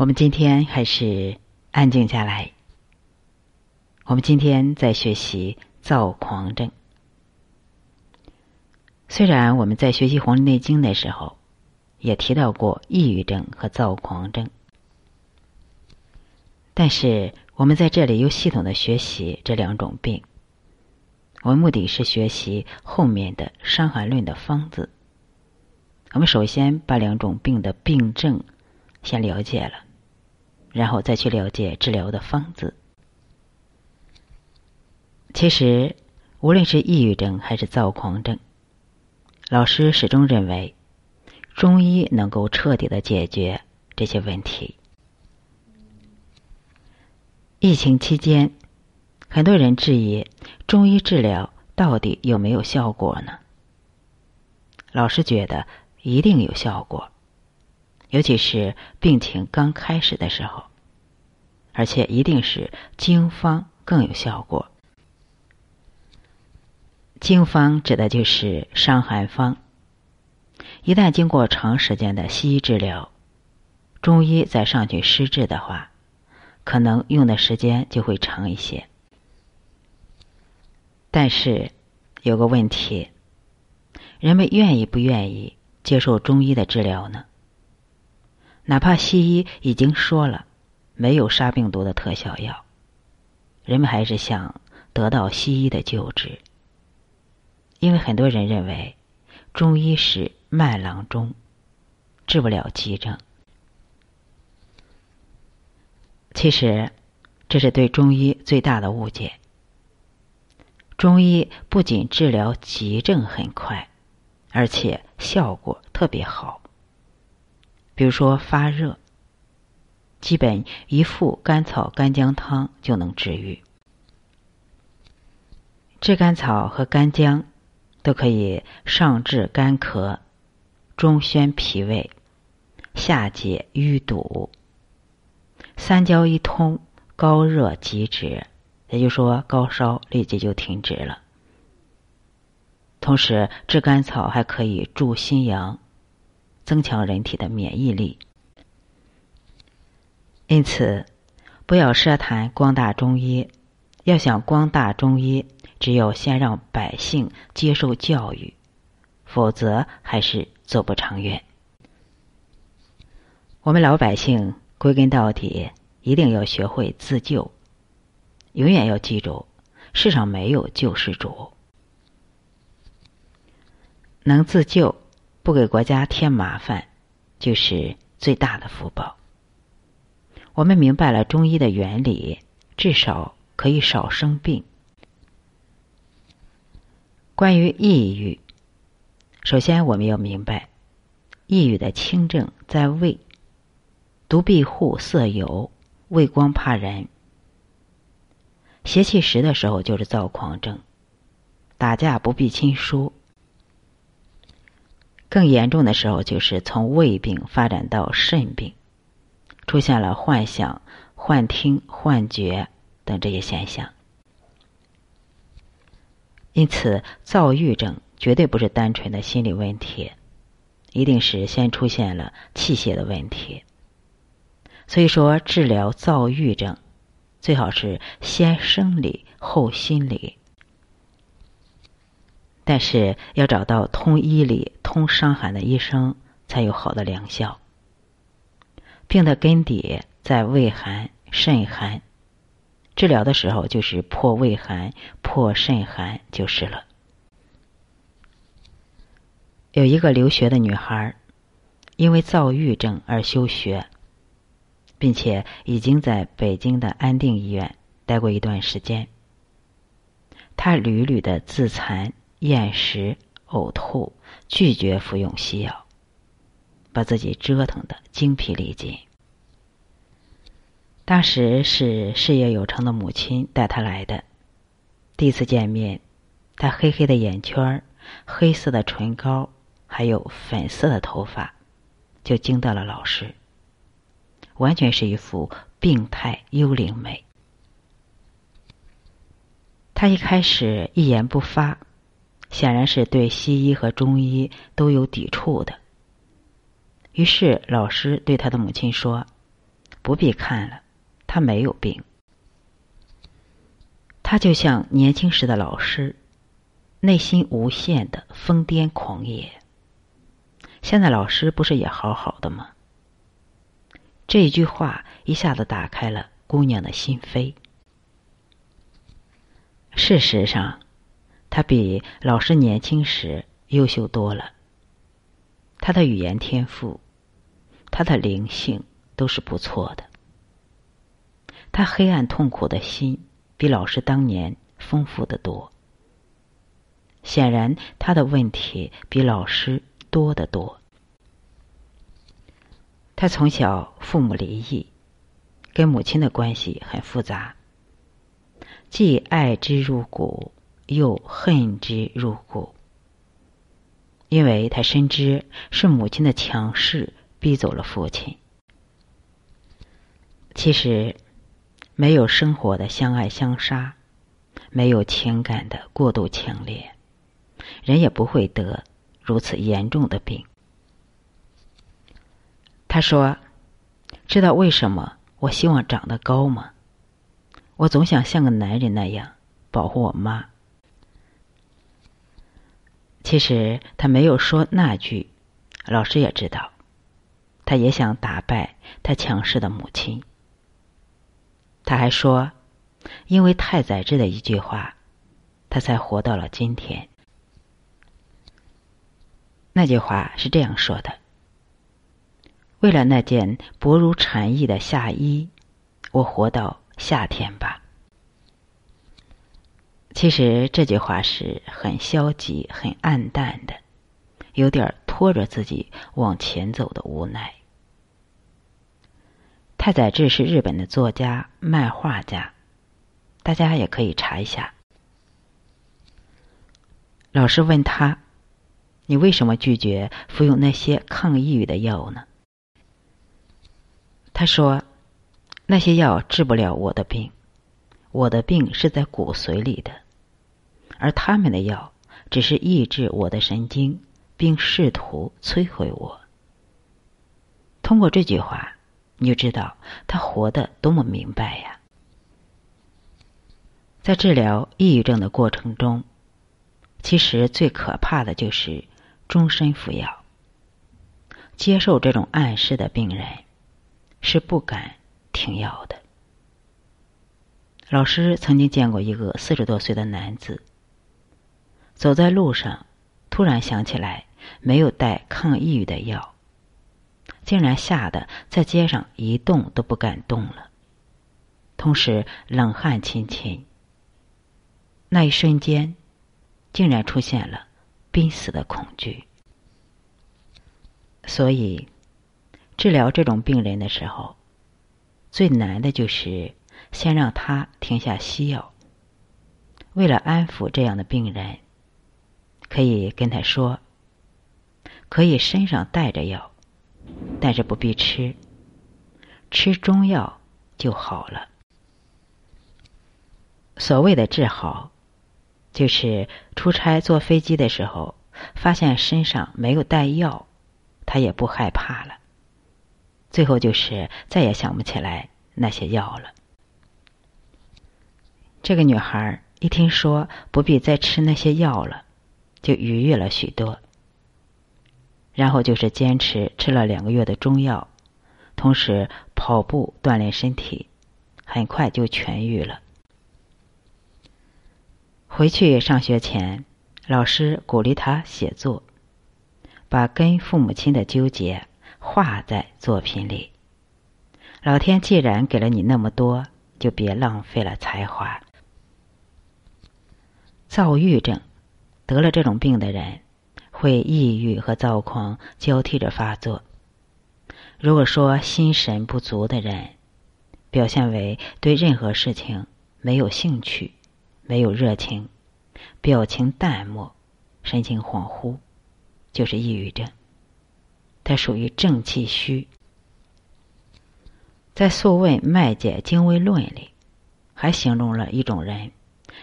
我们今天还是安静下来。我们今天在学习躁狂症。虽然我们在学习《黄帝内经》的时候，也提到过抑郁症和躁狂症，但是我们在这里又系统的学习这两种病。我们目的是学习后面的《伤寒论》的方子。我们首先把两种病的病症先了解了。然后再去了解治疗的方子。其实，无论是抑郁症还是躁狂症，老师始终认为，中医能够彻底的解决这些问题。疫情期间，很多人质疑中医治疗到底有没有效果呢？老师觉得一定有效果。尤其是病情刚开始的时候，而且一定是经方更有效果。经方指的就是伤寒方。一旦经过长时间的西医治疗，中医再上去施治的话，可能用的时间就会长一些。但是有个问题，人们愿意不愿意接受中医的治疗呢？哪怕西医已经说了没有杀病毒的特效药，人们还是想得到西医的救治，因为很多人认为中医是慢郎中，治不了急症。其实这是对中医最大的误解。中医不仅治疗急症很快，而且效果特别好。比如说发热，基本一副甘草干姜汤就能治愈。炙甘草和干姜都可以上治干咳，中宣脾胃，下解淤堵。三焦一通，高热即止，也就是说高烧立即就停止了。同时，炙甘草还可以助心阳。增强人体的免疫力，因此不要奢谈光大中医。要想光大中医，只有先让百姓接受教育，否则还是走不长远。我们老百姓归根到底，一定要学会自救。永远要记住，世上没有救世主，能自救。不给国家添麻烦，就是最大的福报。我们明白了中医的原理，至少可以少生病。关于抑郁，首先我们要明白，抑郁的轻症在胃，独闭户色疣，畏光怕人，邪气实的时候就是躁狂症，打架不避亲疏。更严重的时候，就是从胃病发展到肾病，出现了幻想、幻听、幻觉等这些现象。因此，躁郁症绝对不是单纯的心理问题，一定是先出现了气血的问题。所以说，治疗躁郁症，最好是先生理后心理。但是要找到通医理、通伤寒的医生，才有好的疗效。病的根底在胃寒、肾寒，治疗的时候就是破胃寒、破肾寒就是了。有一个留学的女孩，因为躁郁症而休学，并且已经在北京的安定医院待过一段时间。她屡屡的自残。厌食、呕吐，拒绝服用西药，把自己折腾的精疲力尽。当时是事业有成的母亲带他来的，第一次见面，他黑黑的眼圈、黑色的唇膏，还有粉色的头发，就惊到了老师。完全是一副病态幽灵美。他一开始一言不发。显然是对西医和中医都有抵触的。于是老师对他的母亲说：“不必看了，他没有病。他就像年轻时的老师，内心无限的疯癫狂野。现在老师不是也好好的吗？这一句话一下子打开了姑娘的心扉。事实上，他比老师年轻时优秀多了。他的语言天赋，他的灵性都是不错的。他黑暗痛苦的心。比老师当年丰富的多。显然，他的问题比老师多得多。他从小父母离异，跟母亲的关系很复杂，既爱之入骨，又恨之入骨。因为他深知是母亲的强势逼走了父亲。其实。没有生活的相爱相杀，没有情感的过度强烈，人也不会得如此严重的病。他说：“知道为什么我希望长得高吗？我总想像个男人那样保护我妈。”其实他没有说那句，老师也知道，他也想打败他强势的母亲。他还说：“因为太宰治的一句话，他才活到了今天。”那句话是这样说的：“为了那件薄如蝉翼的夏衣，我活到夏天吧。”其实这句话是很消极、很暗淡的，有点拖着自己往前走的无奈。太宰治是日本的作家、漫画家，大家也可以查一下。老师问他：“你为什么拒绝服用那些抗抑郁的药呢？”他说：“那些药治不了我的病，我的病是在骨髓里的，而他们的药只是抑制我的神经，并试图摧毁我。”通过这句话。你就知道他活得多么明白呀！在治疗抑郁症的过程中，其实最可怕的就是终身服药。接受这种暗示的病人是不敢停药的。老师曾经见过一个四十多岁的男子，走在路上，突然想起来没有带抗抑郁的药。竟然吓得在街上一动都不敢动了，同时冷汗沁沁。那一瞬间，竟然出现了濒死的恐惧。所以，治疗这种病人的时候，最难的就是先让他停下西药。为了安抚这样的病人，可以跟他说：“可以身上带着药。”但是不必吃，吃中药就好了。所谓的治好，就是出差坐飞机的时候，发现身上没有带药，他也不害怕了。最后就是再也想不起来那些药了。这个女孩一听说不必再吃那些药了，就愉悦了许多。然后就是坚持吃了两个月的中药，同时跑步锻炼身体，很快就痊愈了。回去上学前，老师鼓励他写作，把跟父母亲的纠结画在作品里。老天既然给了你那么多，就别浪费了才华。躁郁症，得了这种病的人。会抑郁和躁狂交替着发作。如果说心神不足的人，表现为对任何事情没有兴趣、没有热情、表情淡漠、神情恍惚，就是抑郁症。它属于正气虚。在《素问·脉解经微论》里，还形容了一种人：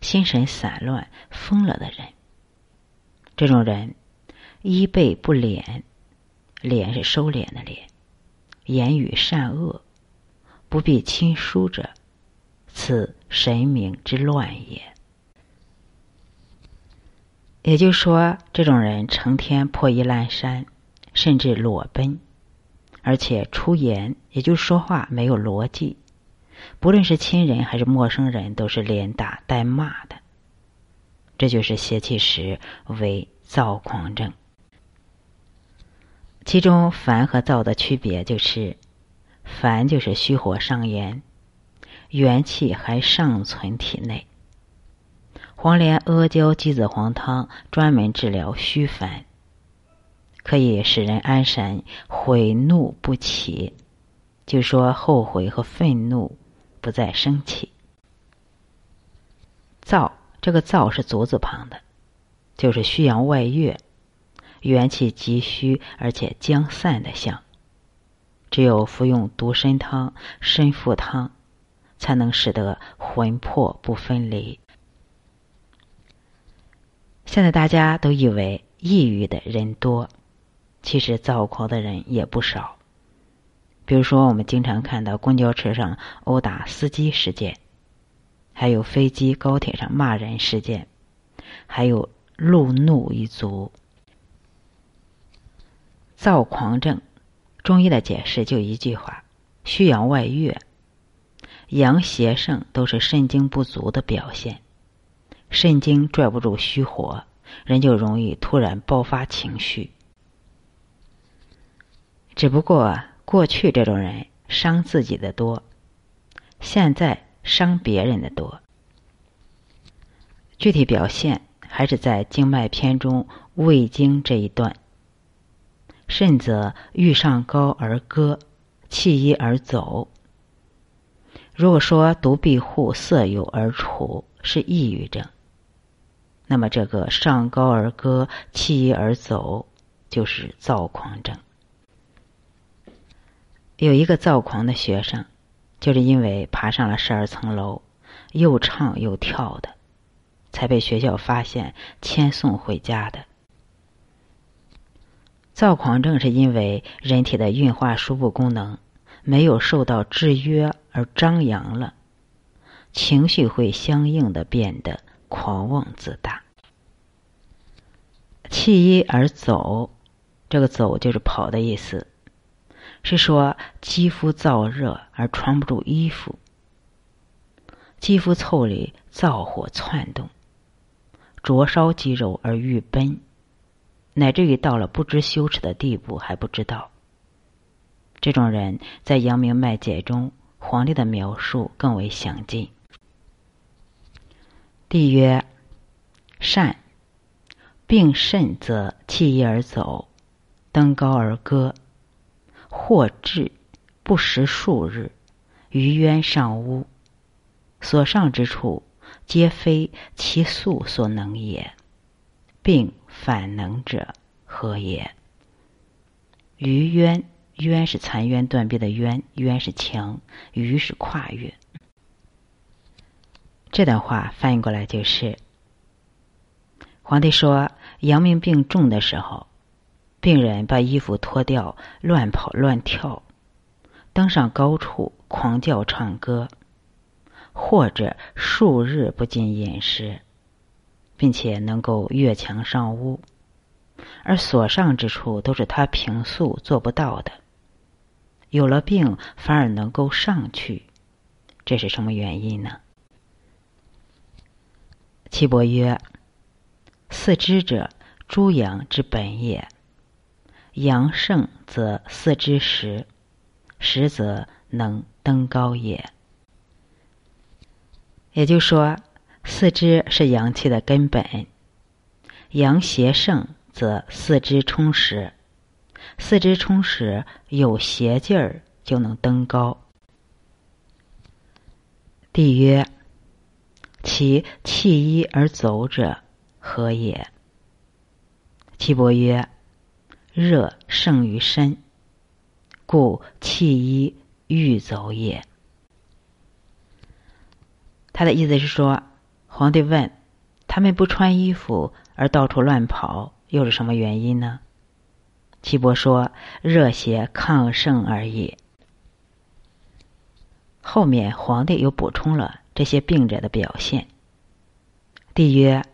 心神散乱、疯了的人。这种人。衣背不敛，敛是收敛的敛；言语善恶，不必亲疏者，此神明之乱也。也就是说，这种人成天破衣烂衫，甚至裸奔，而且出言，也就是说话没有逻辑，不论是亲人还是陌生人，都是连打带骂的。这就是邪气时为躁狂症。其中烦和躁的区别就是，烦就是虚火上炎，元气还尚存体内。黄连阿胶鸡子黄汤专门治疗虚烦，可以使人安神，悔怒不起，就说后悔和愤怒不再生气。燥，这个燥是足字旁的，就是虚阳外越，元气急虚而且将散的象。只有服用独参汤、参附汤，才能使得魂魄不分离。现在大家都以为抑郁的人多，其实躁狂的人也不少。比如说，我们经常看到公交车上殴打司机事件，还有飞机、高铁上骂人事件，还有路怒一族。躁狂症，中医的解释就一句话：虚阳外越，阳邪盛都是肾精不足的表现。肾精拽不住虚火，人就容易突然爆发情绪。只不过过去这种人伤自己的多，现在伤别人的多。具体表现还是在经脉篇中胃经这一段。肾则欲上高而歌，气一而走。如果说独闭户色有而处，是抑郁症。那么，这个上高而歌，弃而走，就是躁狂症。有一个躁狂的学生，就是因为爬上了十二层楼，又唱又跳的，才被学校发现，签送回家的。躁狂症是因为人体的运化输布功能没有受到制约而张扬了，情绪会相应的变得狂妄自大。弃衣而走，这个“走”就是跑的意思，是说肌肤燥热而穿不住衣服，肌肤腠理燥火窜动，灼烧肌肉而欲奔，乃至于到了不知羞耻的地步还不知道。这种人在《阳明脉解》中，皇帝的描述更为详尽。帝曰：“善。”病甚则弃衣而走，登高而歌，或至不食数日，于渊上屋，所上之处，皆非其素所能也。病反能者何也？于渊，渊是残垣断壁的渊，渊是墙，于是跨越。这段话翻译过来就是：皇帝说。阳明病重的时候，病人把衣服脱掉，乱跑乱跳，登上高处狂叫唱歌，或者数日不进饮食，并且能够越墙上屋，而所上之处都是他平素做不到的。有了病反而能够上去，这是什么原因呢？岐伯曰。四肢者，诸阳之本也。阳盛则四肢实，实则能登高也。也就是说，四肢是阳气的根本。阳邪盛，则四肢充实。四肢充实，有邪劲儿，就能登高。帝曰：其弃衣而走者。何也？岐伯曰：“热胜于身，故弃衣欲走也。”他的意思是说，皇帝问他们不穿衣服而到处乱跑，又是什么原因呢？岐伯说：“热邪亢盛而已。”后面皇帝又补充了这些病者的表现。帝曰：“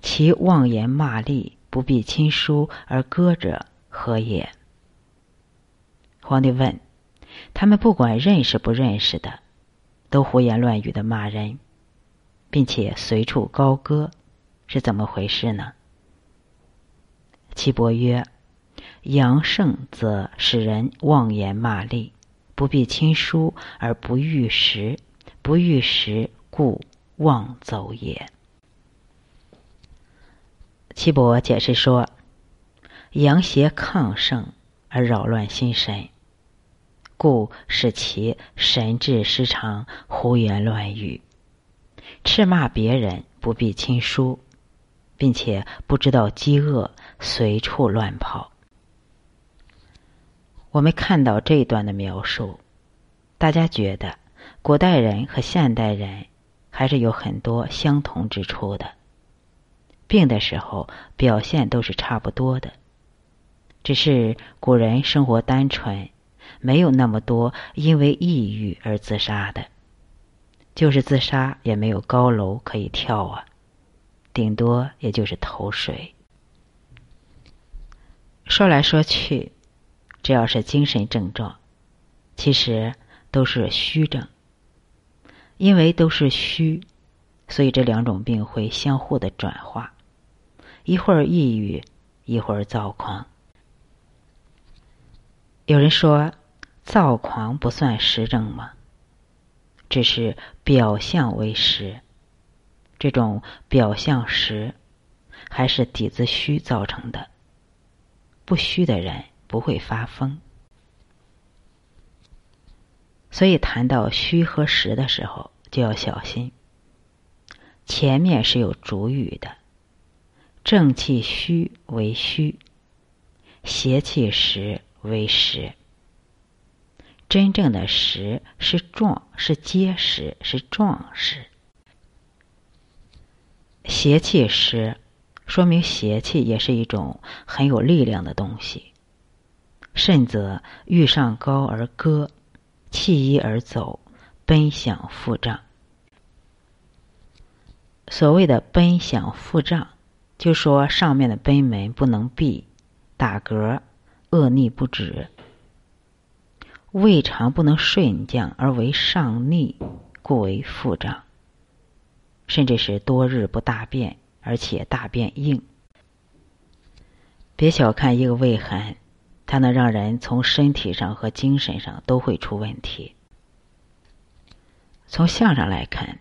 其妄言骂詈，不必亲疏而歌者何也？”皇帝问：“他们不管认识不认识的，都胡言乱语的骂人，并且随处高歌，是怎么回事呢？”岐伯曰：“阳盛则使人妄言骂詈，不必亲疏而不欲食，不欲食故妄走也。”岐伯解释说：“阳邪亢盛而扰乱心神，故使其神志失常，胡言乱语，斥骂别人不必亲疏，并且不知道饥饿，随处乱跑。”我们看到这一段的描述，大家觉得古代人和现代人还是有很多相同之处的。病的时候，表现都是差不多的，只是古人生活单纯，没有那么多因为抑郁而自杀的，就是自杀也没有高楼可以跳啊，顶多也就是投水。说来说去，只要是精神症状，其实都是虚症，因为都是虚，所以这两种病会相互的转化。一会儿抑郁，一会儿躁狂。有人说，躁狂不算实症吗？只是表象为实。这种表象实，还是底子虚造成的。不虚的人不会发疯。所以谈到虚和实的时候，就要小心。前面是有主语的。正气虚为虚，邪气实为实。真正的实是壮，是结实，是壮实。邪气实，说明邪气也是一种很有力量的东西。甚则欲上高而歌，弃衣而走，奔向腹胀。所谓的奔向腹胀。就说上面的贲门不能闭，打嗝，恶逆不止，胃肠不能顺降而为上逆，故为腹胀，甚至是多日不大便，而且大便硬。别小看一个胃寒，它能让人从身体上和精神上都会出问题。从相上来看，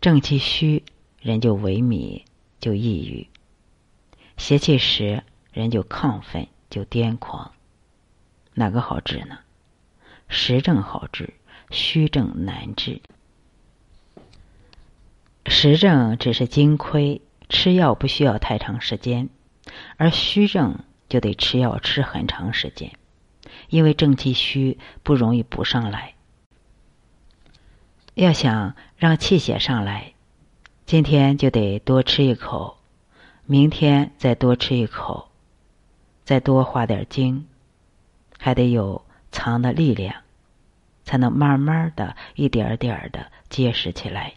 正气虚，人就萎靡，就抑郁。邪气实，人就亢奋，就癫狂。哪个好治呢？实症好治，虚症难治。实症只是精亏，吃药不需要太长时间；而虚症就得吃药吃很长时间，因为正气虚不容易补上来。要想让气血上来，今天就得多吃一口。明天再多吃一口，再多花点精，还得有藏的力量，才能慢慢的一点点的结实起来。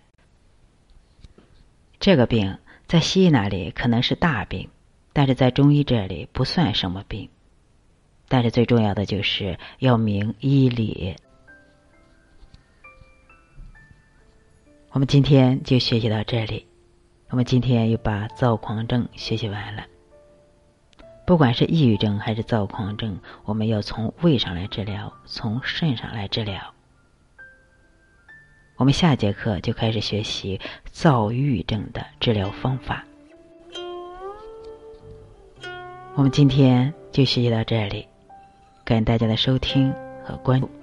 这个病在西医那里可能是大病，但是在中医这里不算什么病。但是最重要的就是要明医理。我们今天就学习到这里。我们今天又把躁狂症学习完了。不管是抑郁症还是躁狂症，我们要从胃上来治疗，从肾上来治疗。我们下节课就开始学习躁郁症的治疗方法。我们今天就学习到这里，感谢大家的收听和关注。